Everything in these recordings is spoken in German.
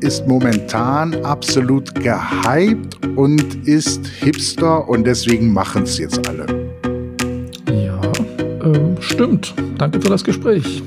ist momentan absolut gehypt und ist Hipster und deswegen machen es jetzt alle. Ja, ähm, stimmt. Danke für das Gespräch.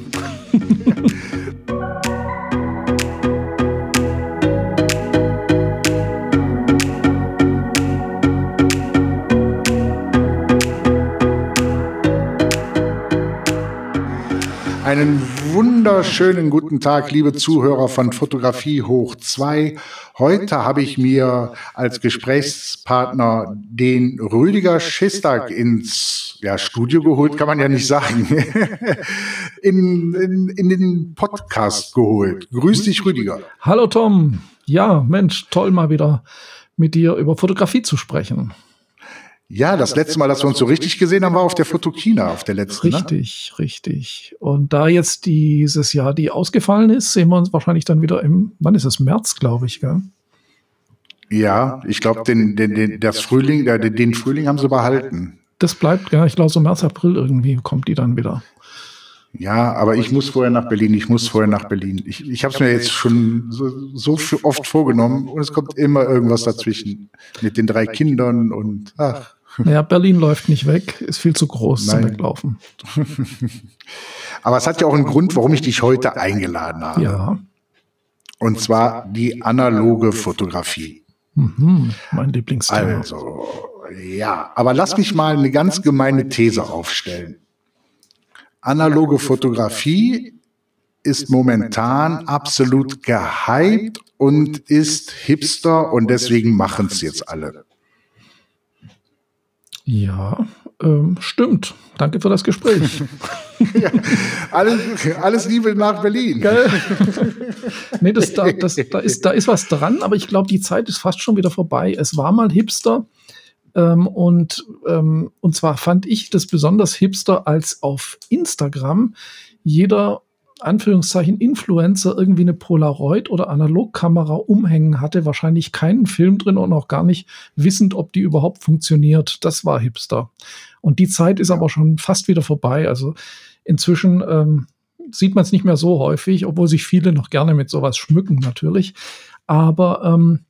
Einen wunderschönen guten Tag, liebe Zuhörer von Fotografie hoch 2. Heute habe ich mir als Gesprächspartner den Rüdiger Schistag ins ja, Studio geholt, kann man ja nicht sagen, in, in, in den Podcast geholt. Grüß dich, Rüdiger. Hallo Tom. Ja, Mensch, toll mal wieder mit dir über Fotografie zu sprechen. Ja, das letzte Mal, dass wir uns so richtig gesehen haben, war auf der Fotokina, auf der letzten. Ne? Richtig, ne? richtig. Und da jetzt dieses Jahr die ausgefallen ist, sehen wir uns wahrscheinlich dann wieder im, wann ist es, März, glaube ich, gell? Ja, ich glaube, den, den, den, das Frühling, den, den Frühling haben sie behalten. Das bleibt, ja, ich glaube, so März, April irgendwie kommt die dann wieder. Ja, aber ich muss vorher nach Berlin, ich muss vorher nach Berlin. Ich, ich habe es mir jetzt schon so, so oft vorgenommen und es kommt immer irgendwas dazwischen mit den drei Kindern und ach. Naja, Berlin läuft nicht weg, ist viel zu groß Nein. zum Weglaufen. aber es hat ja auch einen Grund, warum ich dich heute eingeladen habe. Ja. Und zwar die analoge Fotografie. Mhm, mein Lieblingsthema. Also, ja, aber lass mich mal eine ganz gemeine These aufstellen. Analoge Fotografie ist momentan absolut gehypt und ist hipster und deswegen machen es jetzt alle. Ja, ähm, stimmt. Danke für das Gespräch. ja, alles, alles, Liebe nach Berlin. Gell? nee, das, da, das, da, ist, da ist was dran, aber ich glaube, die Zeit ist fast schon wieder vorbei. Es war mal hipster. Ähm, und, ähm, und zwar fand ich das besonders hipster, als auf Instagram jeder Anführungszeichen Influencer irgendwie eine Polaroid oder Analogkamera umhängen hatte, wahrscheinlich keinen Film drin und auch gar nicht wissend, ob die überhaupt funktioniert. Das war hipster. Und die Zeit ist aber schon fast wieder vorbei. Also inzwischen ähm, sieht man es nicht mehr so häufig, obwohl sich viele noch gerne mit sowas schmücken natürlich. Aber ähm,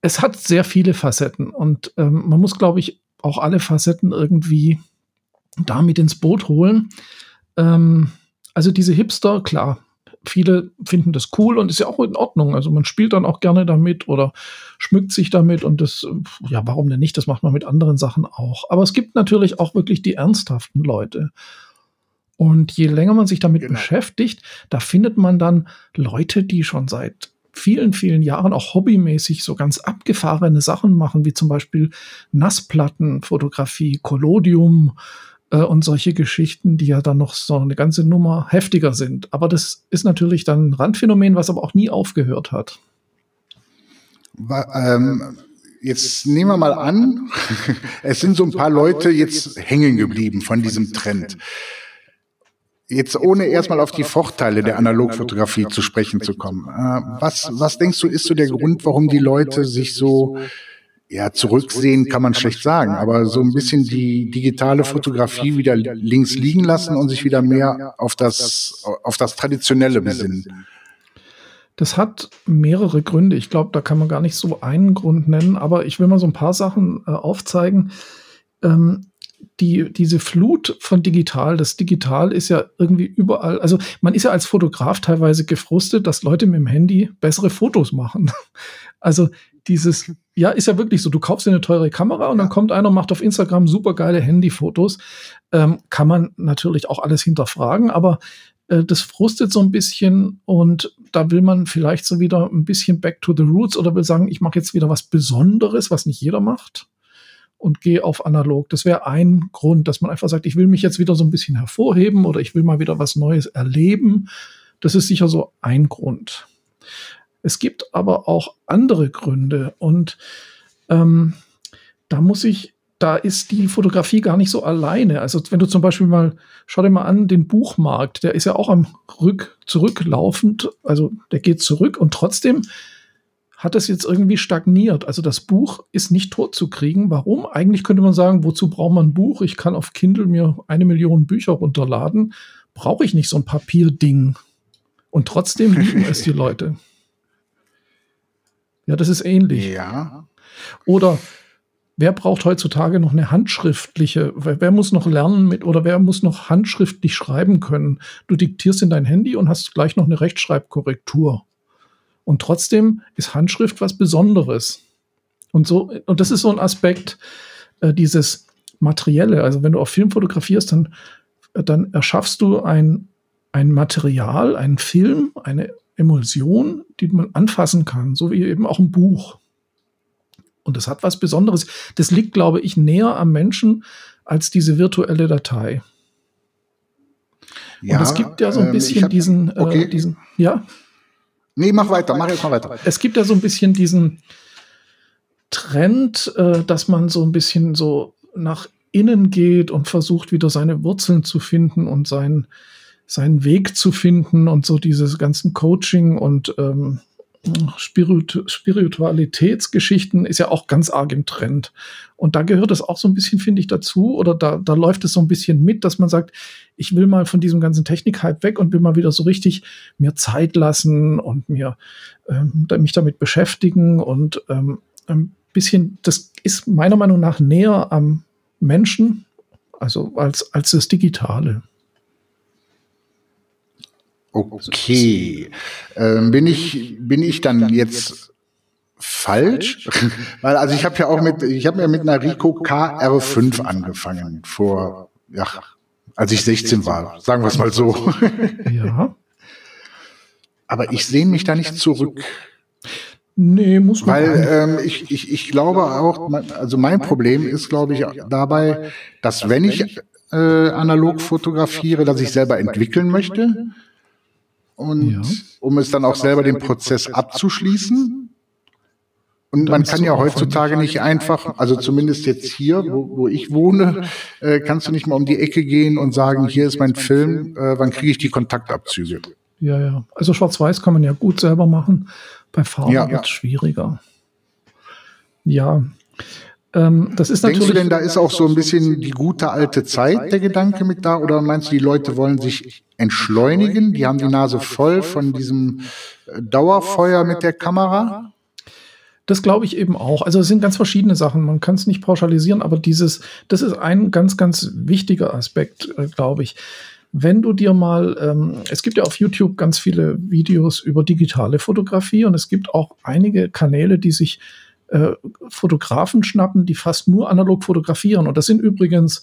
es hat sehr viele Facetten und ähm, man muss, glaube ich, auch alle Facetten irgendwie damit ins Boot holen. Ähm, also diese Hipster, klar, viele finden das cool und ist ja auch in Ordnung. Also man spielt dann auch gerne damit oder schmückt sich damit und das, ja, warum denn nicht? Das macht man mit anderen Sachen auch. Aber es gibt natürlich auch wirklich die ernsthaften Leute. Und je länger man sich damit genau. beschäftigt, da findet man dann Leute, die schon seit vielen, vielen Jahren auch hobbymäßig so ganz abgefahrene Sachen machen, wie zum Beispiel Nassplattenfotografie, Collodium äh, und solche Geschichten, die ja dann noch so eine ganze Nummer heftiger sind. Aber das ist natürlich dann ein Randphänomen, was aber auch nie aufgehört hat. Ähm, jetzt nehmen wir mal an, es sind so ein paar Leute jetzt hängen geblieben von diesem Trend. Jetzt ohne erstmal auf die Vorteile der Analogfotografie zu sprechen zu kommen. Äh, was, was denkst du, ist so der Grund, warum die Leute sich so, ja, zurücksehen kann man schlecht sagen, aber so ein bisschen die digitale Fotografie wieder links liegen lassen und sich wieder mehr auf das, auf das Traditionelle besinnen? Das hat mehrere Gründe. Ich glaube, da kann man gar nicht so einen Grund nennen, aber ich will mal so ein paar Sachen äh, aufzeigen. Ähm, die, diese Flut von digital, das Digital ist ja irgendwie überall, also man ist ja als Fotograf teilweise gefrustet, dass Leute mit dem Handy bessere Fotos machen. Also dieses, ja, ist ja wirklich so, du kaufst dir eine teure Kamera und dann kommt einer und macht auf Instagram super geile Handyfotos. Ähm, kann man natürlich auch alles hinterfragen, aber äh, das frustet so ein bisschen und da will man vielleicht so wieder ein bisschen back to the roots oder will sagen, ich mache jetzt wieder was Besonderes, was nicht jeder macht und gehe auf analog. Das wäre ein Grund, dass man einfach sagt, ich will mich jetzt wieder so ein bisschen hervorheben oder ich will mal wieder was Neues erleben. Das ist sicher so ein Grund. Es gibt aber auch andere Gründe und ähm, da muss ich, da ist die Fotografie gar nicht so alleine. Also wenn du zum Beispiel mal, schau dir mal an, den Buchmarkt, der ist ja auch am Rück, zurücklaufend, also der geht zurück und trotzdem hat es jetzt irgendwie stagniert. Also das Buch ist nicht tot zu kriegen. Warum? Eigentlich könnte man sagen, wozu braucht man ein Buch? Ich kann auf Kindle mir eine Million Bücher runterladen. Brauche ich nicht so ein Papierding. Und trotzdem lieben es die Leute. Ja, das ist ähnlich. Ja. Oder wer braucht heutzutage noch eine handschriftliche, wer, wer, muss noch lernen mit oder wer muss noch handschriftlich schreiben können? Du diktierst in dein Handy und hast gleich noch eine Rechtschreibkorrektur. Und trotzdem ist Handschrift was Besonderes. Und so, und das ist so ein Aspekt, äh, dieses Materielle. Also wenn du auf Film fotografierst, dann, dann erschaffst du ein, ein Material, einen Film, eine Emulsion, die man anfassen kann, so wie eben auch ein Buch. Und das hat was Besonderes. Das liegt, glaube ich, näher am Menschen als diese virtuelle Datei. Ja, und es gibt ja so ein ähm, bisschen hab, diesen, äh, okay. äh, diesen, ja. Nee, mach weiter, mach jetzt mal weiter. Es gibt ja so ein bisschen diesen Trend, äh, dass man so ein bisschen so nach innen geht und versucht, wieder seine Wurzeln zu finden und seinen, seinen Weg zu finden und so dieses ganzen Coaching und ähm, Spirit Spiritualitätsgeschichten ist ja auch ganz arg im Trend. Und da gehört es auch so ein bisschen, finde ich, dazu, oder da, da läuft es so ein bisschen mit, dass man sagt, ich will mal von diesem ganzen Technik-Hype weg und will mal wieder so richtig mir Zeit lassen und mir ähm, mich damit beschäftigen und ähm, ein bisschen, das ist meiner Meinung nach näher am Menschen, also als, als das Digitale. Okay. Ähm, bin ich, bin ich dann jetzt falsch? Weil, also ich habe ja auch mit, ich habe ja mit einer Rico KR5 angefangen vor, ja, als ich 16 war. Sagen wir es mal so. Ja. Aber ich sehne mich da nicht zurück. Nee, muss man. Weil ähm, ich, ich, ich glaube auch, also mein Problem ist, glaube ich, dabei, dass wenn ich äh, analog fotografiere, dass ich selber entwickeln möchte und ja. um es dann auch selber den Prozess abzuschließen. Und man kann ja heutzutage nicht einfach, also zumindest jetzt hier, wo, wo ich wohne, äh, kannst du nicht mal um die Ecke gehen und sagen, hier ist mein Film, äh, wann kriege ich die Kontaktabzüge? Ja, ja. Also Schwarz-Weiß kann man ja gut selber machen. Bei Farbe ja, wird es ja. schwieriger. Ja. Ähm, das ist Denkst du denn, da ist auch so ein bisschen die gute alte Zeit der Gedanke mit da? Oder meinst du, die Leute wollen sich entschleunigen? Die haben die Nase voll von diesem äh, Dauerfeuer mit der Kamera? Das glaube ich eben auch. Also es sind ganz verschiedene Sachen. Man kann es nicht pauschalisieren, aber dieses, das ist ein ganz, ganz wichtiger Aspekt, äh, glaube ich. Wenn du dir mal, ähm, es gibt ja auf YouTube ganz viele Videos über digitale Fotografie und es gibt auch einige Kanäle, die sich äh, Fotografen schnappen, die fast nur analog fotografieren. Und das sind übrigens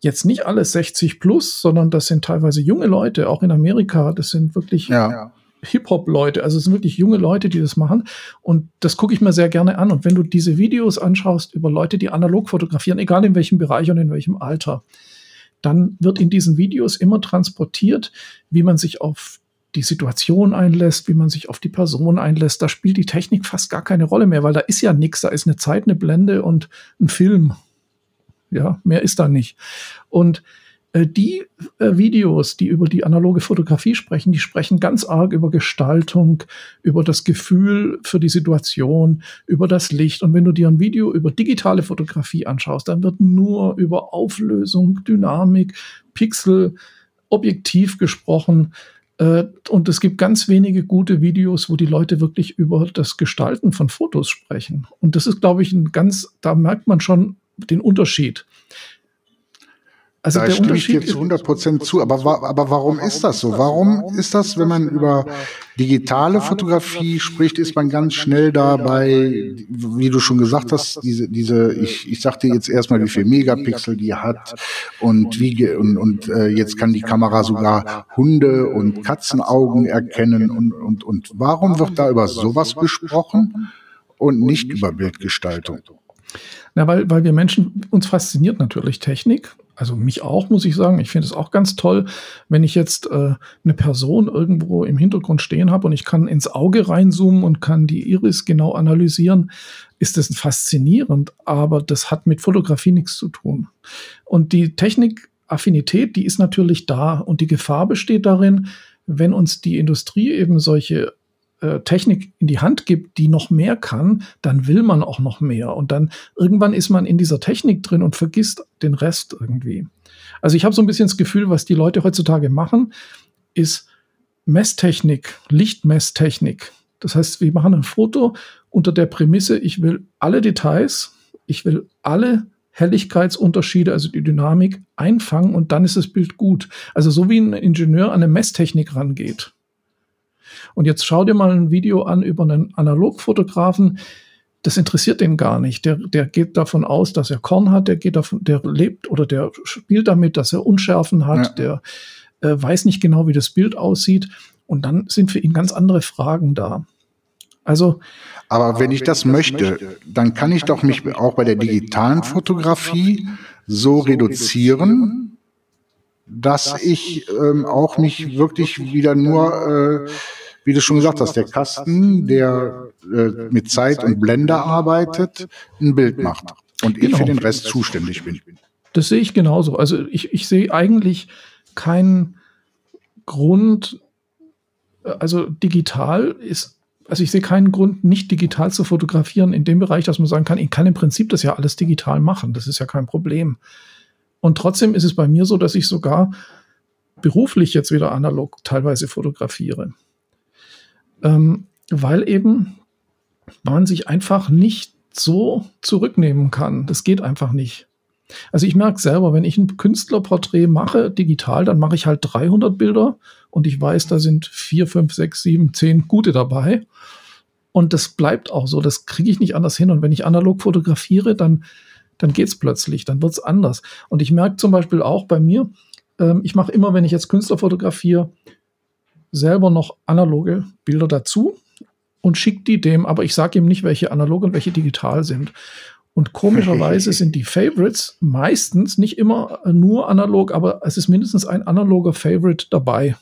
jetzt nicht alles 60 plus, sondern das sind teilweise junge Leute, auch in Amerika. Das sind wirklich ja. Hip-Hop-Leute. Also es sind wirklich junge Leute, die das machen. Und das gucke ich mir sehr gerne an. Und wenn du diese Videos anschaust über Leute, die analog fotografieren, egal in welchem Bereich und in welchem Alter, dann wird in diesen Videos immer transportiert, wie man sich auf die Situation einlässt, wie man sich auf die Person einlässt. Da spielt die Technik fast gar keine Rolle mehr, weil da ist ja nichts. Da ist eine Zeit, eine Blende und ein Film. Ja, mehr ist da nicht. Und äh, die äh, Videos, die über die analoge Fotografie sprechen, die sprechen ganz arg über Gestaltung, über das Gefühl für die Situation, über das Licht. Und wenn du dir ein Video über digitale Fotografie anschaust, dann wird nur über Auflösung, Dynamik, Pixel, Objektiv gesprochen. Äh, und es gibt ganz wenige gute Videos, wo die Leute wirklich über das Gestalten von Fotos sprechen. Und das ist, glaube ich, ein ganz, da merkt man schon den Unterschied. Also da stimme ich dir zu 100 Prozent zu. Aber, aber warum ist das so? Warum ist das, wenn man über digitale Fotografie spricht, ist man ganz schnell dabei, wie du schon gesagt hast, diese, diese, ich, ich sagte jetzt erstmal, wie viel Megapixel die hat und wie, und, und äh, jetzt kann die Kamera sogar Hunde und Katzenaugen erkennen und, und, und warum wird da über sowas gesprochen und nicht über Bildgestaltung? Na, weil, weil wir Menschen, uns fasziniert natürlich Technik also mich auch, muss ich sagen. Ich finde es auch ganz toll, wenn ich jetzt äh, eine Person irgendwo im Hintergrund stehen habe und ich kann ins Auge reinzoomen und kann die Iris genau analysieren, ist das faszinierend. Aber das hat mit Fotografie nichts zu tun. Und die Technikaffinität, die ist natürlich da und die Gefahr besteht darin, wenn uns die Industrie eben solche äh, Technik in die Hand gibt, die noch mehr kann, dann will man auch noch mehr. Und dann irgendwann ist man in dieser Technik drin und vergisst den Rest irgendwie. Also ich habe so ein bisschen das Gefühl, was die Leute heutzutage machen, ist Messtechnik, Lichtmesstechnik Das heißt, wir machen ein Foto unter der Prämisse, ich will alle Details, ich will alle Helligkeitsunterschiede, also die Dynamik, einfangen und dann ist das Bild gut. Also so wie ein Ingenieur an eine Messtechnik rangeht. Und jetzt schau dir mal ein Video an über einen Analogfotografen. Das interessiert den gar nicht. Der, der geht davon aus, dass er Korn hat, der geht davon, der lebt oder der spielt damit, dass er Unschärfen hat, ja. der äh, weiß nicht genau, wie das Bild aussieht. Und dann sind für ihn ganz andere Fragen da. Also. Aber wenn ich das möchte, dann kann ich doch mich auch bei der digitalen Fotografie so reduzieren, dass ich ähm, auch mich wirklich wieder nur, äh, wie du schon gesagt hast, der Kasten, der äh, mit Zeit und Blende arbeitet, ein Bild macht und ich genau. für den Rest zuständig bin. Das sehe ich genauso. Also ich, ich sehe eigentlich keinen Grund, also digital ist also ich sehe keinen Grund, nicht digital zu fotografieren in dem Bereich, dass man sagen kann, ich kann im Prinzip das ja alles digital machen. Das ist ja kein Problem. Und trotzdem ist es bei mir so, dass ich sogar beruflich jetzt wieder analog teilweise fotografiere. Ähm, weil eben man sich einfach nicht so zurücknehmen kann. Das geht einfach nicht. Also ich merke selber, wenn ich ein Künstlerporträt mache, digital, dann mache ich halt 300 Bilder und ich weiß, da sind 4, 5, 6, 7, 10 gute dabei. Und das bleibt auch so, das kriege ich nicht anders hin. Und wenn ich analog fotografiere, dann, dann geht es plötzlich, dann wird es anders. Und ich merke zum Beispiel auch bei mir, ähm, ich mache immer, wenn ich jetzt Künstler fotografiere, selber noch analoge Bilder dazu und schicke die dem, aber ich sage ihm nicht, welche analog und welche digital sind. Und komischerweise sind die Favorites meistens nicht immer nur analog, aber es ist mindestens ein analoger Favorite dabei.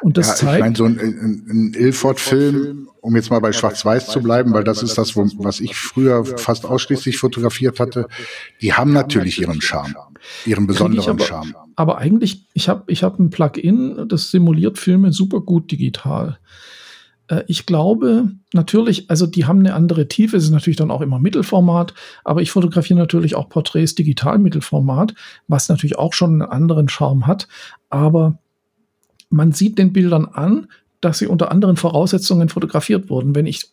Und das ja, zeigt. Ich meine, so ein, ein, ein Ilford-Film, um jetzt mal bei Schwarz-Weiß zu bleiben, weil das ist das, wo, was ich früher fast ausschließlich fotografiert hatte, die haben natürlich ihren Charme, ihren besonderen aber, Charme. Aber eigentlich, ich habe ich hab ein Plugin, das simuliert Filme super gut digital. Äh, ich glaube natürlich, also die haben eine andere Tiefe, es ist natürlich dann auch immer Mittelformat, aber ich fotografiere natürlich auch Porträts digital Mittelformat, was natürlich auch schon einen anderen Charme hat. Aber man sieht den Bildern an, dass sie unter anderen Voraussetzungen fotografiert wurden. Wenn ich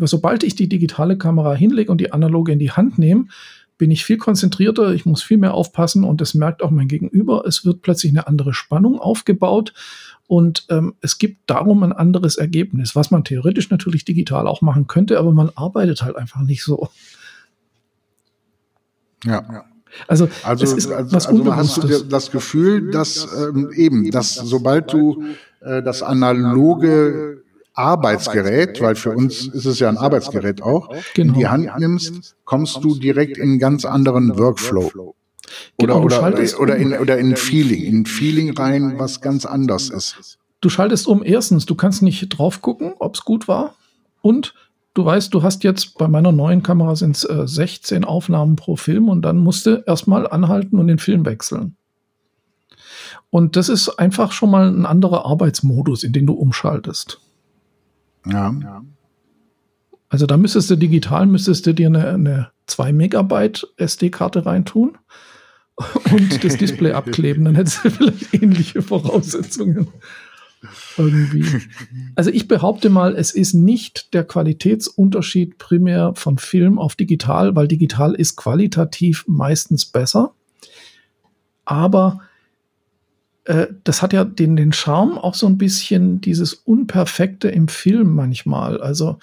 sobald ich die digitale Kamera hinlege und die analoge in die Hand nehme, bin ich viel konzentrierter, ich muss viel mehr aufpassen und das merkt auch mein Gegenüber. Es wird plötzlich eine andere Spannung aufgebaut und ähm, es gibt darum ein anderes Ergebnis, was man theoretisch natürlich digital auch machen könnte, aber man arbeitet halt einfach nicht so. Ja. ja. Also, also, es ist also, was also hast du das Gefühl, dass ähm, eben, dass sobald du äh, das analoge Arbeitsgerät, weil für uns ist es ja ein Arbeitsgerät auch, genau. in die Hand nimmst, kommst du direkt in einen ganz anderen Workflow. Oder, genau, oder, oder, in, oder in Feeling, in Feeling rein, was ganz anders ist. Du schaltest um, erstens, du kannst nicht drauf gucken, ob es gut war. Und du weißt, du hast jetzt bei meiner neuen Kamera sind es äh, 16 Aufnahmen pro Film und dann musst du erstmal anhalten und den Film wechseln. Und das ist einfach schon mal ein anderer Arbeitsmodus, in den du umschaltest. Ja. Also da müsstest du digital, müsstest du dir eine, eine 2 Megabyte SD-Karte reintun und das Display abkleben, dann hättest du vielleicht ähnliche Voraussetzungen. Irgendwie. Also ich behaupte mal, es ist nicht der Qualitätsunterschied primär von Film auf digital, weil digital ist qualitativ meistens besser. Aber äh, das hat ja den, den Charme auch so ein bisschen dieses Unperfekte im Film manchmal. Also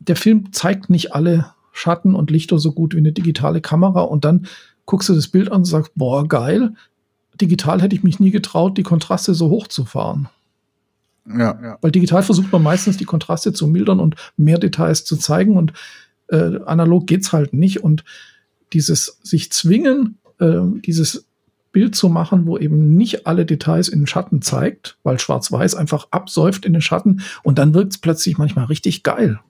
der Film zeigt nicht alle Schatten und Lichter so gut wie eine digitale Kamera und dann guckst du das Bild an und sagst, boah, geil. Digital hätte ich mich nie getraut, die Kontraste so hoch zu fahren. Ja, ja. Weil digital versucht man meistens die Kontraste zu mildern und mehr Details zu zeigen und äh, analog geht's halt nicht. Und dieses sich zwingen, äh, dieses Bild zu machen, wo eben nicht alle Details in den Schatten zeigt, weil Schwarz-Weiß einfach absäuft in den Schatten und dann wirkt es plötzlich manchmal richtig geil.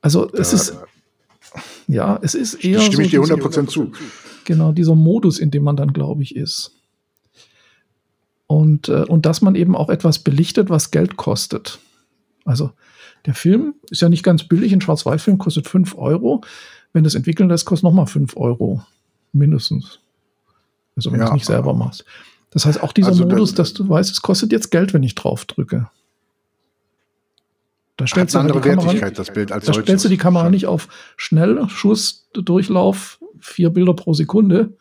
Also es ist, ja, es ist eher. Stimme so ich dir 100% zu. Genau, dieser Modus, in dem man dann, glaube ich, ist. Und, äh, und dass man eben auch etwas belichtet, was Geld kostet. Also der Film ist ja nicht ganz billig. Ein Schwarz-Weiß-Film kostet 5 Euro. Wenn das entwickeln lässt, kostet nochmal 5 Euro. Mindestens. Also wenn ja, du es nicht selber machst. Das heißt, auch dieser also Modus, das, dass du weißt, es kostet jetzt Geld, wenn ich drauf drücke. Da stellst du andere Kamera, Wertigkeit, das Bild als Da stellst du die Kamera schon. nicht auf Schnellschuss, Durchlauf, vier Bilder pro Sekunde.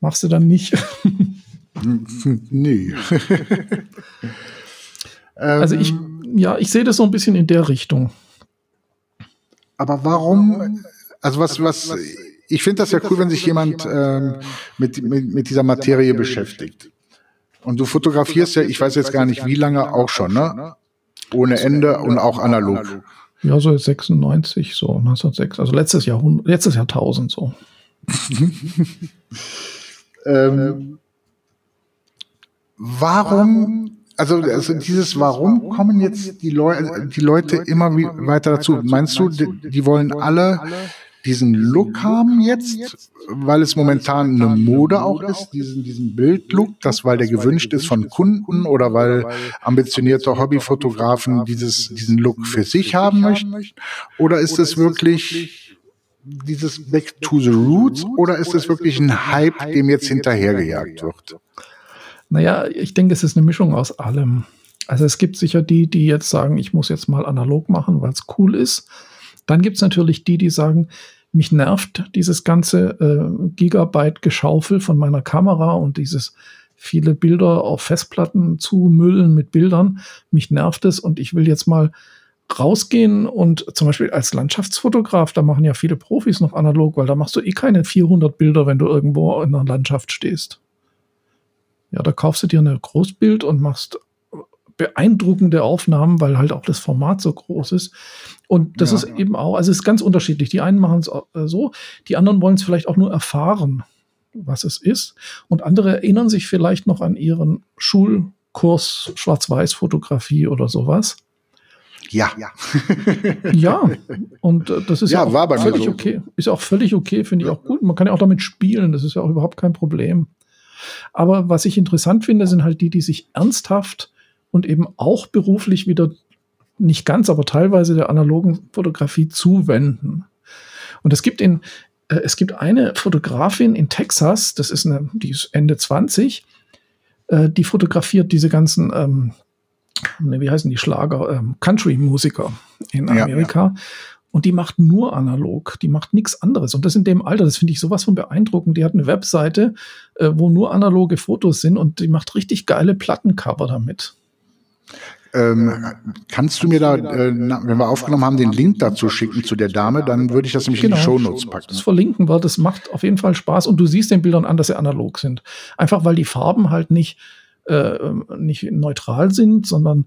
Machst du dann nicht. nee. also ich, ja, ich sehe das so ein bisschen in der Richtung. Aber warum, also was, was, ich finde das ja cool, wenn sich jemand ähm, mit, mit, mit dieser Materie beschäftigt. Und du fotografierst ja, ich weiß jetzt gar nicht wie lange, auch schon, ne? Ohne Ende und auch analog. Ja, so 96, so 1906, also letztes Jahr, letztes Jahr 1000 so. ähm, warum, also, also dieses Warum kommen jetzt die, Leu die Leute immer weiter dazu? Meinst du, die, die wollen alle diesen Look haben jetzt, weil es momentan eine Mode auch ist, diesen, diesen Bildlook, das weil der gewünscht ist von Kunden oder weil ambitionierte Hobbyfotografen dieses, diesen Look für sich haben möchten? Oder ist es wirklich dieses Back to the Roots? Oder ist es wirklich ein Hype, dem jetzt hinterhergejagt wird? Naja, ich denke, es ist eine Mischung aus allem. Also es gibt sicher die, die jetzt sagen, ich muss jetzt mal analog machen, weil es cool ist. Dann gibt es natürlich die, die sagen, mich nervt dieses ganze äh, Gigabyte-Geschaufel von meiner Kamera und dieses viele Bilder auf Festplatten zu müllen mit Bildern. Mich nervt es und ich will jetzt mal rausgehen und zum Beispiel als Landschaftsfotograf, da machen ja viele Profis noch analog, weil da machst du eh keine 400 Bilder, wenn du irgendwo in einer Landschaft stehst. Ja, da kaufst du dir eine Großbild und machst beeindruckende Aufnahmen, weil halt auch das Format so groß ist. Und das ja, ist ja. eben auch, also es ist ganz unterschiedlich. Die einen machen es äh, so, die anderen wollen es vielleicht auch nur erfahren, was es ist. Und andere erinnern sich vielleicht noch an ihren Schulkurs Schwarz-Weiß-Fotografie oder sowas. Ja. ja, und äh, das ist ja, ja auch völlig so. okay. Ist auch völlig okay, finde ich auch gut. Man kann ja auch damit spielen, das ist ja auch überhaupt kein Problem. Aber was ich interessant finde, sind halt die, die sich ernsthaft und eben auch beruflich wieder nicht ganz, aber teilweise der analogen Fotografie zuwenden. Und es gibt in, äh, es gibt eine Fotografin in Texas, das ist eine, die ist Ende 20, äh, die fotografiert diese ganzen, ähm, ne, wie heißen die Schlager, ähm, Country-Musiker in Amerika. Ja, ja. Und die macht nur analog, die macht nichts anderes. Und das in dem Alter, das finde ich sowas von beeindruckend. Die hat eine Webseite, äh, wo nur analoge Fotos sind und die macht richtig geile Plattencover damit. Ähm, kannst du mir da, äh, wenn wir aufgenommen haben, den Link dazu schicken zu der Dame, dann würde ich das nämlich genau, in die genau. Shownotes packen. Das verlinken wir, das macht auf jeden Fall Spaß und du siehst den Bildern an, dass sie analog sind. Einfach weil die Farben halt nicht, äh, nicht neutral sind, sondern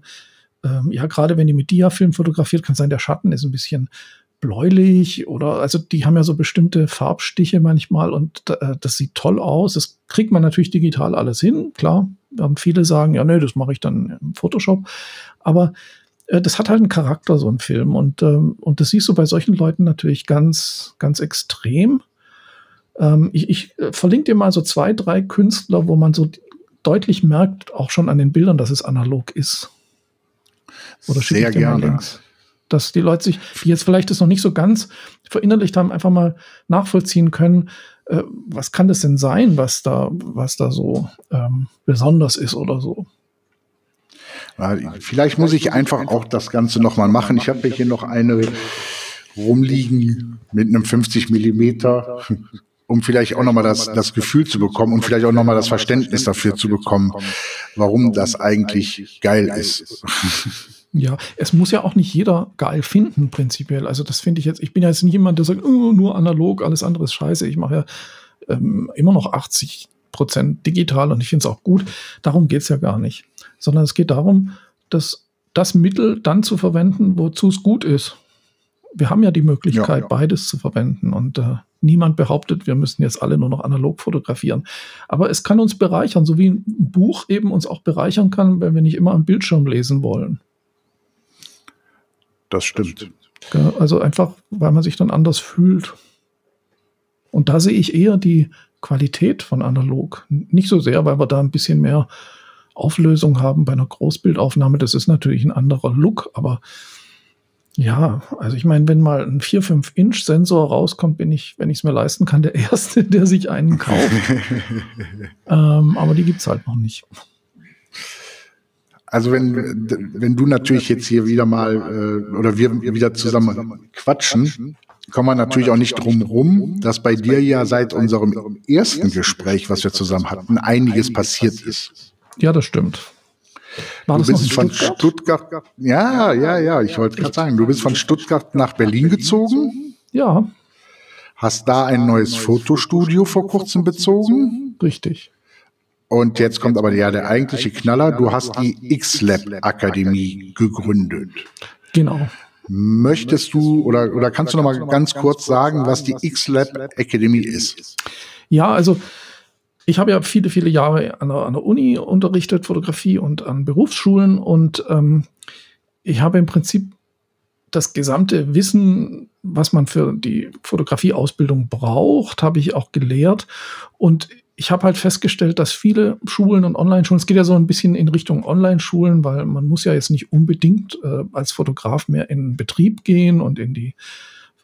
ähm, ja, gerade wenn die mit Diafilm fotografiert, kann sein, der Schatten ist ein bisschen bläulich oder also die haben ja so bestimmte Farbstiche manchmal und äh, das sieht toll aus. Das kriegt man natürlich digital alles hin, klar. Werden viele sagen, ja, nee, das mache ich dann im Photoshop. Aber äh, das hat halt einen Charakter, so ein Film. Und, ähm, und das siehst du bei solchen Leuten natürlich ganz, ganz extrem. Ähm, ich ich äh, verlinke dir mal so zwei, drei Künstler, wo man so deutlich merkt, auch schon an den Bildern, dass es analog ist. Oder Sehr gerne. Links dass die Leute sich, die jetzt vielleicht das noch nicht so ganz verinnerlicht haben, einfach mal nachvollziehen können, äh, was kann das denn sein, was da, was da so ähm, besonders ist oder so. Vielleicht muss ich einfach auch das Ganze nochmal machen. Ich habe hier noch eine rumliegen mit einem 50 Millimeter, um vielleicht auch nochmal das, das Gefühl zu bekommen und vielleicht auch nochmal das Verständnis dafür zu bekommen, warum das eigentlich geil ist. Ja, es muss ja auch nicht jeder geil finden, prinzipiell. Also, das finde ich jetzt, ich bin ja jetzt nicht jemand, der sagt, oh, nur analog, alles andere ist scheiße. Ich mache ja ähm, immer noch 80 Prozent digital und ich finde es auch gut. Darum geht es ja gar nicht. Sondern es geht darum, dass das Mittel dann zu verwenden, wozu es gut ist. Wir haben ja die Möglichkeit, ja, ja. beides zu verwenden und äh, niemand behauptet, wir müssen jetzt alle nur noch analog fotografieren. Aber es kann uns bereichern, so wie ein Buch eben uns auch bereichern kann, wenn wir nicht immer am Bildschirm lesen wollen. Das stimmt. Also einfach, weil man sich dann anders fühlt. Und da sehe ich eher die Qualität von analog. Nicht so sehr, weil wir da ein bisschen mehr Auflösung haben bei einer Großbildaufnahme. Das ist natürlich ein anderer Look, aber Ja, also ich meine, wenn mal ein 4-5 Inch Sensor rauskommt, bin ich, wenn ich es mir leisten kann, der Erste, der sich einen kauft. ähm, aber die gibt es halt noch nicht. Also wenn, wenn du natürlich jetzt hier wieder mal äh, oder wir wieder zusammen quatschen, kommen wir natürlich auch nicht drum rum, dass bei dir ja seit unserem ersten Gespräch, was wir zusammen hatten, einiges passiert ist. Ja, das stimmt. War du bist von Stuttgart? Stuttgart? Ja, ja, ja. Ich wollte gerade sagen, du bist von Stuttgart nach Berlin gezogen. Ja. Hast da ein neues Fotostudio vor kurzem bezogen. Richtig. Und jetzt kommt aber ja der eigentliche Knaller. Du hast die X-Lab Akademie gegründet. Genau. Möchtest du oder, oder kannst du noch mal ganz kurz sagen, was die X-Lab Akademie ist? Ja, also ich habe ja viele, viele Jahre an der, an der Uni unterrichtet, Fotografie und an Berufsschulen und ähm, ich habe im Prinzip das gesamte Wissen, was man für die Fotografieausbildung braucht, habe ich auch gelehrt. Und ich habe halt festgestellt, dass viele Schulen und Online-Schulen, es geht ja so ein bisschen in Richtung Online-Schulen, weil man muss ja jetzt nicht unbedingt äh, als Fotograf mehr in Betrieb gehen und in die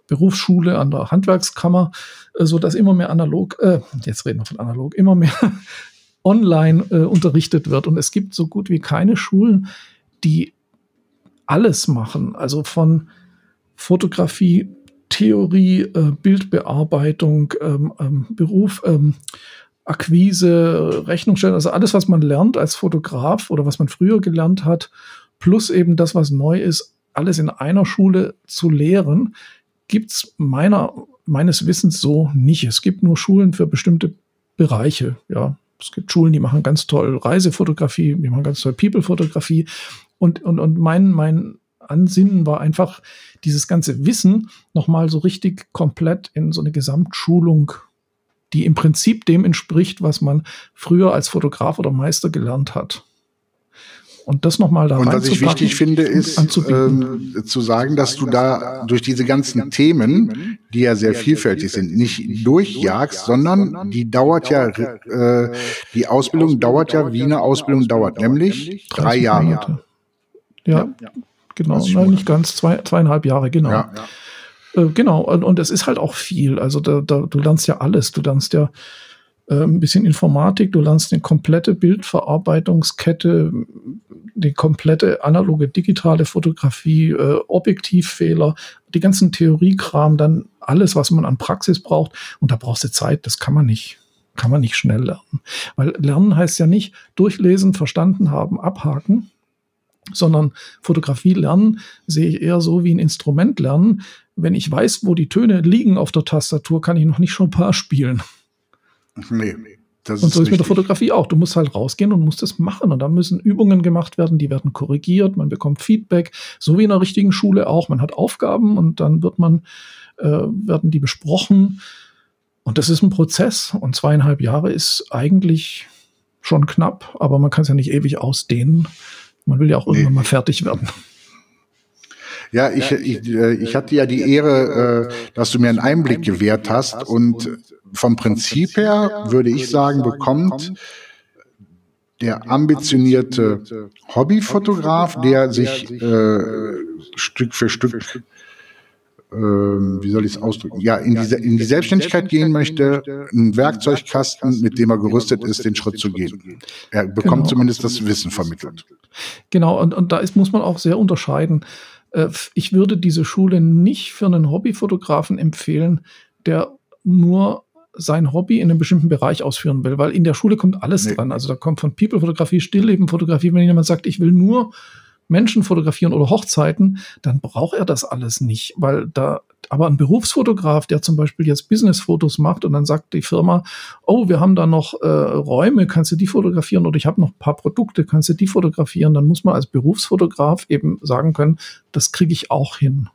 Berufsschule, an der Handwerkskammer, äh, so dass immer mehr analog, äh, jetzt reden wir von analog, immer mehr online äh, unterrichtet wird. Und es gibt so gut wie keine Schulen, die alles machen. Also von Fotografie, Theorie, äh, Bildbearbeitung, ähm, ähm, Beruf, ähm, Akquise, Rechnungsstellen, also alles, was man lernt als Fotograf oder was man früher gelernt hat, plus eben das, was neu ist, alles in einer Schule zu lehren, gibt's meiner, meines Wissens so nicht. Es gibt nur Schulen für bestimmte Bereiche. Ja, es gibt Schulen, die machen ganz toll Reisefotografie, die machen ganz toll People-Fotografie. Und, und, und mein, mein Ansinnen war einfach, dieses ganze Wissen nochmal so richtig komplett in so eine Gesamtschulung, die im Prinzip dem entspricht, was man früher als Fotograf oder Meister gelernt hat. Und das nochmal da Und was ich wichtig finde, ist ähm, zu sagen, dass du da durch diese ganzen Themen, die ja sehr vielfältig sind, nicht durchjagst, sondern die dauert ja, äh, die Ausbildung dauert ja, wie eine Ausbildung dauert, nämlich drei Jahre. Ja, genau, Nein, nicht ganz, zwei, zweieinhalb Jahre, genau. Ja. Äh, genau, und, und es ist halt auch viel. Also da, da, du lernst ja alles. Du lernst ja äh, ein bisschen Informatik, du lernst eine komplette Bildverarbeitungskette, die komplette analoge digitale Fotografie, äh, Objektivfehler, die ganzen Theoriekram, dann alles, was man an Praxis braucht. Und da brauchst du Zeit, das kann man nicht. Kann man nicht schnell lernen. Weil lernen heißt ja nicht durchlesen, verstanden haben, abhaken, sondern Fotografie lernen sehe ich eher so wie ein Instrument lernen. Wenn ich weiß, wo die Töne liegen auf der Tastatur, kann ich noch nicht schon ein paar spielen. Nee. Das und so ist, ist mit der Fotografie auch. Du musst halt rausgehen und musst das machen. Und da müssen Übungen gemacht werden, die werden korrigiert, man bekommt Feedback, so wie in der richtigen Schule auch. Man hat Aufgaben und dann wird man, äh, werden die besprochen. Und das ist ein Prozess. Und zweieinhalb Jahre ist eigentlich schon knapp, aber man kann es ja nicht ewig ausdehnen. Man will ja auch irgendwann nee. mal fertig werden. Ja, ich, ich, äh, ich hatte ja die Ehre, äh, dass du mir einen Einblick gewährt hast und vom Prinzip her würde ich sagen, bekommt der ambitionierte Hobbyfotograf, der sich äh, Stück für Stück, äh, wie soll ich es ausdrücken, ja, in die, in die Selbstständigkeit gehen möchte, einen Werkzeugkasten, mit dem er gerüstet ist, den Schritt zu gehen. Er bekommt genau. zumindest das Wissen vermittelt. Genau, und, und da ist, muss man auch sehr unterscheiden. Äh, ich würde diese Schule nicht für einen Hobbyfotografen empfehlen, der nur sein Hobby in einem bestimmten Bereich ausführen will, weil in der Schule kommt alles nee. dran. Also da kommt von People-Fotografie, Stillleben-Fotografie, wenn jemand sagt, ich will nur Menschen fotografieren oder Hochzeiten, dann braucht er das alles nicht, weil da, aber ein Berufsfotograf, der zum Beispiel jetzt Business-Fotos macht und dann sagt die Firma, oh, wir haben da noch äh, Räume, kannst du die fotografieren oder ich habe noch ein paar Produkte, kannst du die fotografieren, dann muss man als Berufsfotograf eben sagen können, das kriege ich auch hin.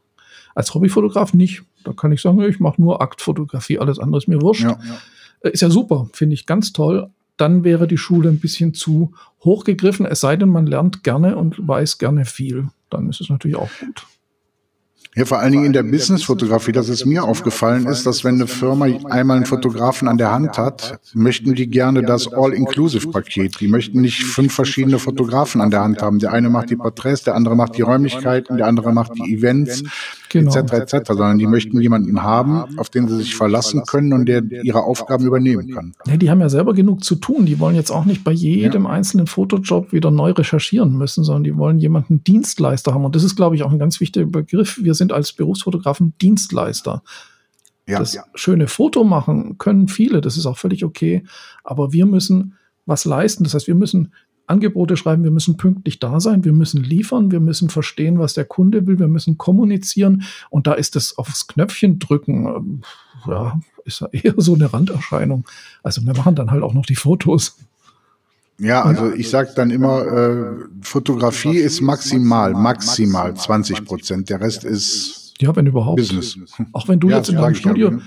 Als Hobbyfotograf nicht. Da kann ich sagen, ich mache nur Aktfotografie, alles andere ist mir wurscht. Ja, ja. Äh, ist ja super, finde ich ganz toll. Dann wäre die Schule ein bisschen zu hoch gegriffen, es sei denn, man lernt gerne und weiß gerne viel. Dann ist es natürlich auch gut. Ja, vor allen Dingen in der Businessfotografie, dass es mir aufgefallen ist, dass wenn eine Firma einmal einen Fotografen an der Hand hat, möchten die gerne das All-Inclusive-Paket. Die möchten nicht fünf verschiedene Fotografen an der Hand haben. Der eine macht die Porträts, der andere macht die Räumlichkeiten, der andere macht die Events, genau. etc. etc. Sondern die möchten jemanden haben, auf den sie sich verlassen können und der ihre Aufgaben übernehmen kann. Ja, die haben ja selber genug zu tun. Die wollen jetzt auch nicht bei jedem ja. einzelnen Fotojob wieder neu recherchieren müssen, sondern die wollen jemanden Dienstleister haben. Und das ist, glaube ich, auch ein ganz wichtiger Begriff. Wir sind als Berufsfotografen Dienstleister. Ja, das ja. schöne Foto machen können viele, das ist auch völlig okay, aber wir müssen was leisten. Das heißt, wir müssen Angebote schreiben, wir müssen pünktlich da sein, wir müssen liefern, wir müssen verstehen, was der Kunde will, wir müssen kommunizieren und da ist das aufs Knöpfchen drücken, ähm, ja, ist ja eher so eine Randerscheinung. Also wir machen dann halt auch noch die Fotos. Ja, also ich sage dann immer, äh, Fotografie ist maximal, maximal 20 Prozent. Der Rest ist ja, wenn überhaupt. Business. Auch wenn du ja, jetzt in deinem Studio, ja.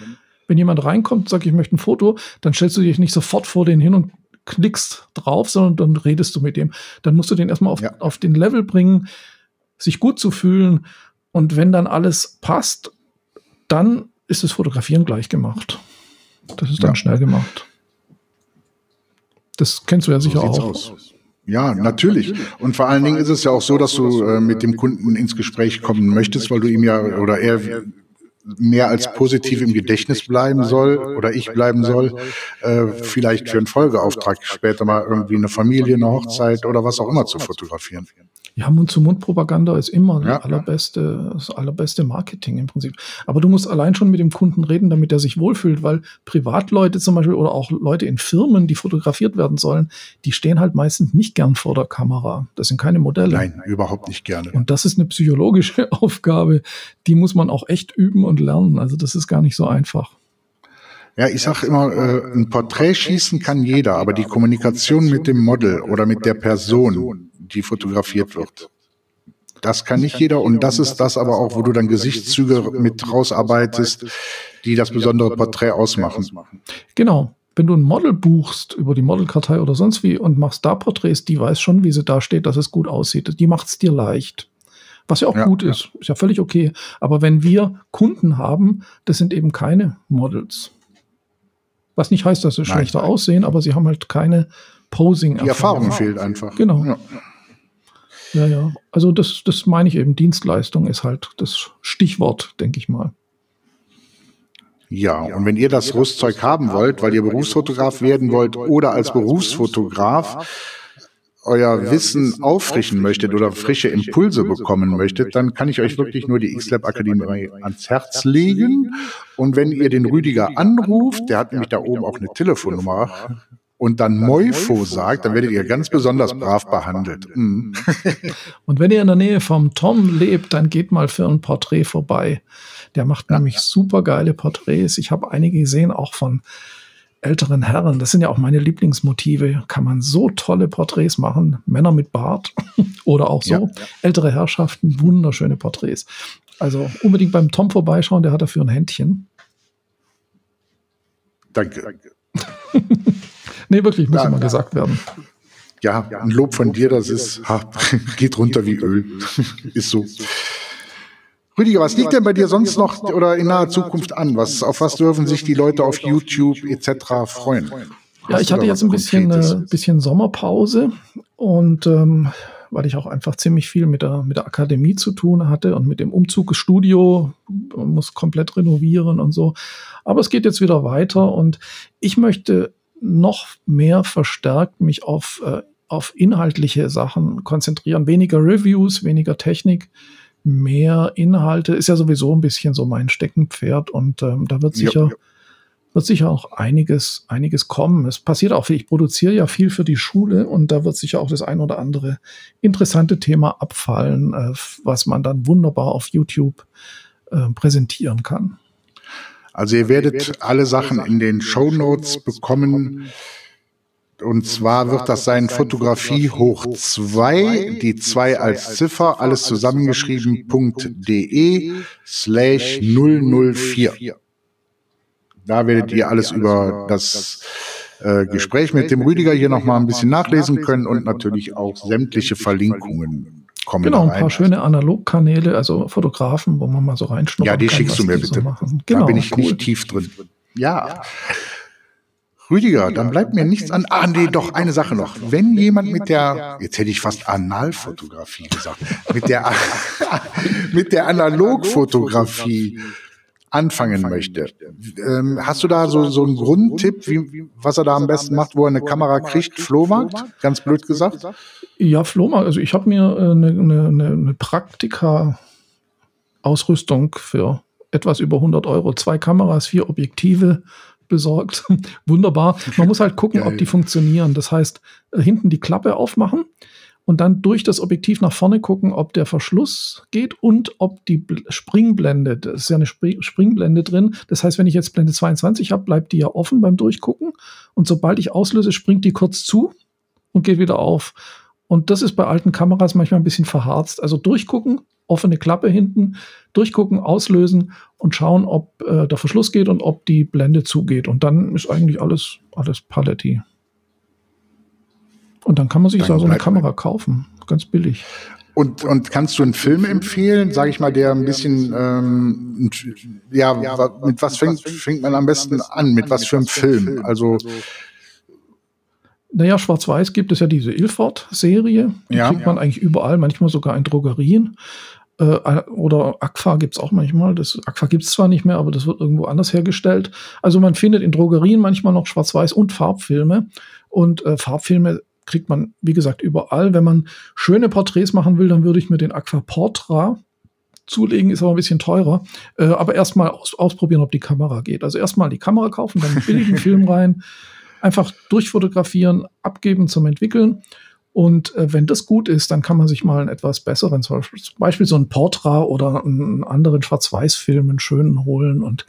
wenn jemand reinkommt, sagt, ich möchte ein Foto, dann stellst du dich nicht sofort vor den hin und klickst drauf, sondern dann redest du mit dem. Dann musst du den erstmal auf, ja. auf den Level bringen, sich gut zu fühlen. Und wenn dann alles passt, dann ist das Fotografieren gleich gemacht. Das ist dann ja. schnell gemacht. Das kennst du ja sicher so auch. Aus. Ja, natürlich. Und vor allen Dingen ist es ja auch so, dass du äh, mit dem Kunden ins Gespräch kommen möchtest, weil du ihm ja oder er mehr als positiv im Gedächtnis bleiben soll oder ich bleiben soll, äh, vielleicht für einen Folgeauftrag später mal irgendwie eine Familie, eine Hochzeit oder was auch immer zu fotografieren. Ja, Mund-zu-Mund-Propaganda ist immer ja, das, allerbeste, das allerbeste Marketing im Prinzip. Aber du musst allein schon mit dem Kunden reden, damit er sich wohlfühlt, weil Privatleute zum Beispiel oder auch Leute in Firmen, die fotografiert werden sollen, die stehen halt meistens nicht gern vor der Kamera. Das sind keine Modelle. Nein, überhaupt nicht gerne. Und das ist eine psychologische Aufgabe, die muss man auch echt üben und lernen. Also das ist gar nicht so einfach. Ja, ich sage immer, äh, ein Porträt schießen kann jeder, aber die Kommunikation mit dem Model oder mit der Person, die fotografiert wird. Das kann nicht jeder und das ist das aber auch, wo du dann Gesichtszüge mit rausarbeitest, die das besondere Porträt ausmachen. Genau. Wenn du ein Model buchst über die Modelkartei oder sonst wie und machst da Porträts, die weiß schon, wie sie da steht, dass es gut aussieht. Die macht es dir leicht. Was ja auch ja, gut ist. Ist ja völlig okay. Aber wenn wir Kunden haben, das sind eben keine Models. Was nicht heißt, dass sie nein, schlechter nein. aussehen, aber sie haben halt keine Posing-Erfahrung. Die Erfahrung fehlt einfach. Genau. Ja. Ja, ja. Also das, das meine ich eben. Dienstleistung ist halt das Stichwort, denke ich mal. Ja, und wenn ihr das Rüstzeug haben wollt, weil ihr Berufsfotograf werden wollt oder als Berufsfotograf euer Wissen auffrischen möchtet oder frische Impulse bekommen möchtet, dann kann ich euch wirklich nur die X-Lab Akademie ans Herz legen. Und wenn ihr den Rüdiger anruft, der hat nämlich da oben auch eine Telefonnummer, und dann Moifo sagt, dann werdet ihr ganz besonders brav behandelt. Mhm. Und wenn ihr in der Nähe vom Tom lebt, dann geht mal für ein Porträt vorbei. Der macht ja. nämlich super geile Porträts. Ich habe einige gesehen, auch von älteren Herren. Das sind ja auch meine Lieblingsmotive. Kann man so tolle Porträts machen. Männer mit Bart oder auch so. Ja, ja. Ältere Herrschaften, wunderschöne Porträts. Also unbedingt beim Tom vorbeischauen, der hat dafür ein Händchen. Danke. Danke. Nee, wirklich, muss ja, immer gesagt werden. Ja, ein Lob von dir, das ist, ha, geht runter wie Öl. ist so. Rüdiger, was liegt denn bei dir sonst noch oder in naher Zukunft an? Was, auf was dürfen sich die Leute auf YouTube etc. freuen? Ja, ich hatte jetzt ein bisschen, äh, bisschen Sommerpause und ähm, weil ich auch einfach ziemlich viel mit der, mit der Akademie zu tun hatte und mit dem Umzug Studio, muss komplett renovieren und so. Aber es geht jetzt wieder weiter und ich möchte noch mehr verstärkt mich auf, äh, auf inhaltliche Sachen konzentrieren. Weniger Reviews, weniger Technik, mehr Inhalte. Ist ja sowieso ein bisschen so mein Steckenpferd und ähm, da wird sicher, ja, ja. wird sicher auch einiges, einiges kommen. Es passiert auch viel. Ich produziere ja viel für die Schule und da wird sicher auch das ein oder andere interessante Thema abfallen, äh, was man dann wunderbar auf YouTube äh, präsentieren kann. Also ihr werdet alle Sachen in den Show Notes bekommen. Und zwar wird das sein Fotografie hoch 2, die 2 als Ziffer, alles zusammengeschrieben.de slash 004. Da werdet ihr alles über das äh, Gespräch mit dem Rüdiger hier nochmal ein bisschen nachlesen können und natürlich auch sämtliche Verlinkungen komme Genau, ein paar schöne Analogkanäle, also Fotografen, wo man mal so reinschnuppern Ja, die kann, schickst du mir bitte. machen. da Genau, bin ich cool. nicht tief drin. Ja. Rüdiger, dann bleibt mir nichts an. Ah, nee, doch, eine Sache noch. Wenn jemand mit der, jetzt hätte ich fast Analfotografie gesagt, mit der, mit der Analogfotografie anfangen möchte. Ähm, hast du da so, so einen Grundtipp, wie, was er da am besten macht, wo er eine Kamera kriegt? Flohmarkt? Ganz blöd gesagt. Ja, Flohmarkt. Also ich habe mir äh, eine, eine, eine, eine Praktika-Ausrüstung für etwas über 100 Euro, zwei Kameras, vier Objektive besorgt. Wunderbar. Man muss halt gucken, Geil. ob die funktionieren. Das heißt, äh, hinten die Klappe aufmachen und dann durch das Objektiv nach vorne gucken, ob der Verschluss geht und ob die Bl Springblende, das ist ja eine Spri Springblende drin. Das heißt, wenn ich jetzt Blende 22 habe, bleibt die ja offen beim Durchgucken und sobald ich auslöse, springt die kurz zu und geht wieder auf. Und das ist bei alten Kameras manchmal ein bisschen verharzt. Also durchgucken, offene Klappe hinten, durchgucken, auslösen und schauen, ob äh, der Verschluss geht und ob die Blende zugeht. Und dann ist eigentlich alles, alles Paletti. Und dann kann man sich Dann so eine Kamera kaufen. Ganz billig. Und, und kannst du einen Film empfehlen, sage ich mal, der ein bisschen, ähm, ja, mit was fängt, fängt man am besten an? Mit was für einem Film? Also, Naja, schwarz-weiß gibt es ja diese Ilford-Serie. Die Ja. kriegt man eigentlich überall, manchmal sogar in Drogerien. Äh, oder Aqua gibt es auch manchmal. Das, Aqua gibt es zwar nicht mehr, aber das wird irgendwo anders hergestellt. Also man findet in Drogerien manchmal noch schwarz-weiß und Farbfilme. Und äh, Farbfilme kriegt man, wie gesagt, überall. Wenn man schöne Porträts machen will, dann würde ich mir den Aqua Portra zulegen, ist aber ein bisschen teurer. Äh, aber erstmal aus, ausprobieren, ob die Kamera geht. Also erstmal die Kamera kaufen, dann einen billigen Film rein, einfach durchfotografieren, abgeben zum Entwickeln. Und äh, wenn das gut ist, dann kann man sich mal einen etwas besseren, zum Beispiel, zum Beispiel so einen Portra oder einen anderen Schwarz-Weiß-Film, einen schönen holen und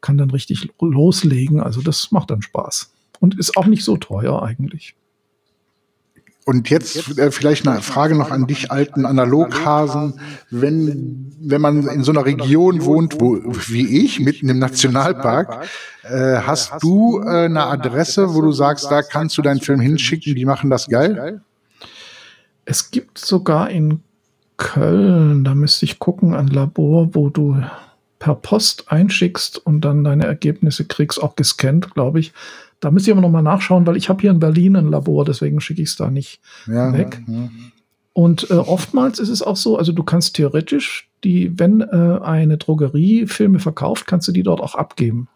kann dann richtig loslegen. Also das macht dann Spaß. Und ist auch nicht so teuer eigentlich. und jetzt äh, vielleicht eine Frage noch an dich, alten Analoghasen. Wenn, wenn man in so einer Region wohnt, wo, wie ich, mitten im Nationalpark, äh, hast du äh, eine Adresse, wo du sagst, da kannst du deinen Film hinschicken, die machen das geil? Es gibt sogar in Köln, da müsste ich gucken, ein Labor, wo du per Post einschickst und dann deine Ergebnisse kriegst, auch gescannt, glaube ich. Da müsste ich aber nochmal nachschauen, weil ich habe hier in Berlin ein Labor, deswegen schicke ich es da nicht Ja, weg. ja. Und äh, oftmals ist es auch so, also du kannst theoretisch, die, wenn äh, eine Drogerie Filme verkauft, kannst du die dort auch abgeben.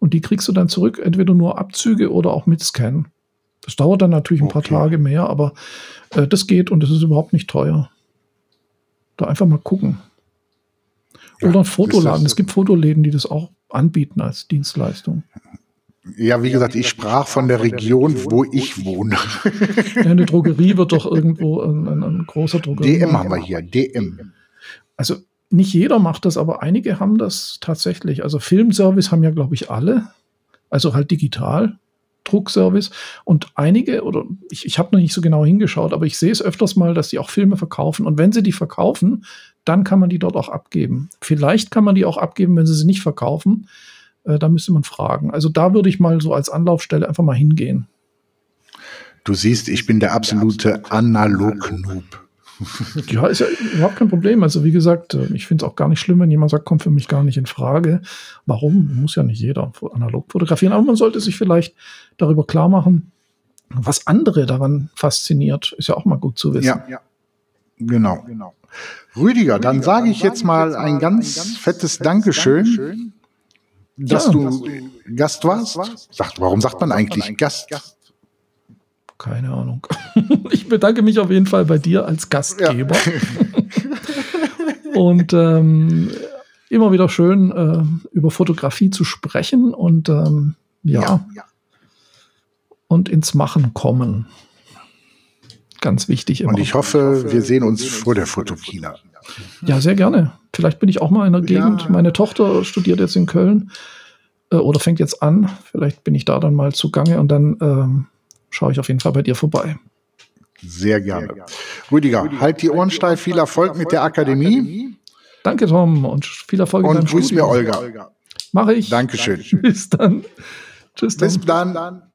Und die kriegst du dann zurück, entweder nur Abzüge oder auch mit Scan. Das dauert dann natürlich ein paar Okay. Tage mehr, aber äh, das geht und das ist überhaupt nicht teuer. Da einfach mal gucken. Ja, Oder ein Fotoladen. Es gibt Fotoläden, die das auch anbieten als Dienstleistung. Ja, wie gesagt, ich sprach von der Region, wo ich wohne. Ja, eine Drogerie wird doch irgendwo ein, ein, ein großer Drogerie. DM haben wir hier, DM. Also nicht jeder macht das, aber einige haben das tatsächlich. Also Filmservice haben ja, glaube ich, alle. Also halt digital. Druckservice und einige, oder ich, ich habe noch nicht so genau hingeschaut, aber ich sehe es öfters mal, dass die auch Filme verkaufen. Und wenn sie die verkaufen, dann kann man die dort auch abgeben. Vielleicht kann man die auch abgeben, wenn sie sie nicht verkaufen. Äh, da müsste man fragen. Also da würde ich mal so als Anlaufstelle einfach mal hingehen. Du siehst, ich bin der absolute Analog-Noob. Ja, ist ja überhaupt kein Problem. Also wie gesagt, äh, ich finde es auch gar nicht schlimm, wenn jemand sagt, kommt für mich gar nicht in Frage. Warum? Muss ja nicht jeder analog fotografieren. Aber man sollte sich vielleicht darüber klar machen, was andere daran fasziniert. Ist ja auch mal gut zu wissen. Ja, genau. Rüdiger, dann sage ich jetzt mal ein ganz fettes Dankeschön, dass Ja. du Gast warst. Sagt, warum sagt man eigentlich Gast? Keine Ahnung. Ich bedanke mich auf jeden Fall bei dir als Gastgeber. und ähm, immer wieder schön, äh, über Fotografie zu sprechen und ähm, ja, und ins Machen kommen. Ganz wichtig immer. Und ich hoffe, wir sehen uns vor der Fotokina. ja, sehr gerne. Vielleicht bin ich auch mal in der Gegend. Ja. Meine Tochter studiert jetzt in Köln äh, oder fängt jetzt an. Vielleicht bin ich da dann mal zugange und dann ähm, schaue ich auf jeden Fall bei dir vorbei. Sehr gerne. Rüdiger, halt die Ohren steif, viel Erfolg mit der Akademie Danke, Tom, und viel Erfolg in deinem und grüß mir Studium. Olga. Mache ich. Dankeschön. Bis dann. Tschüss, Tom. Bis dann.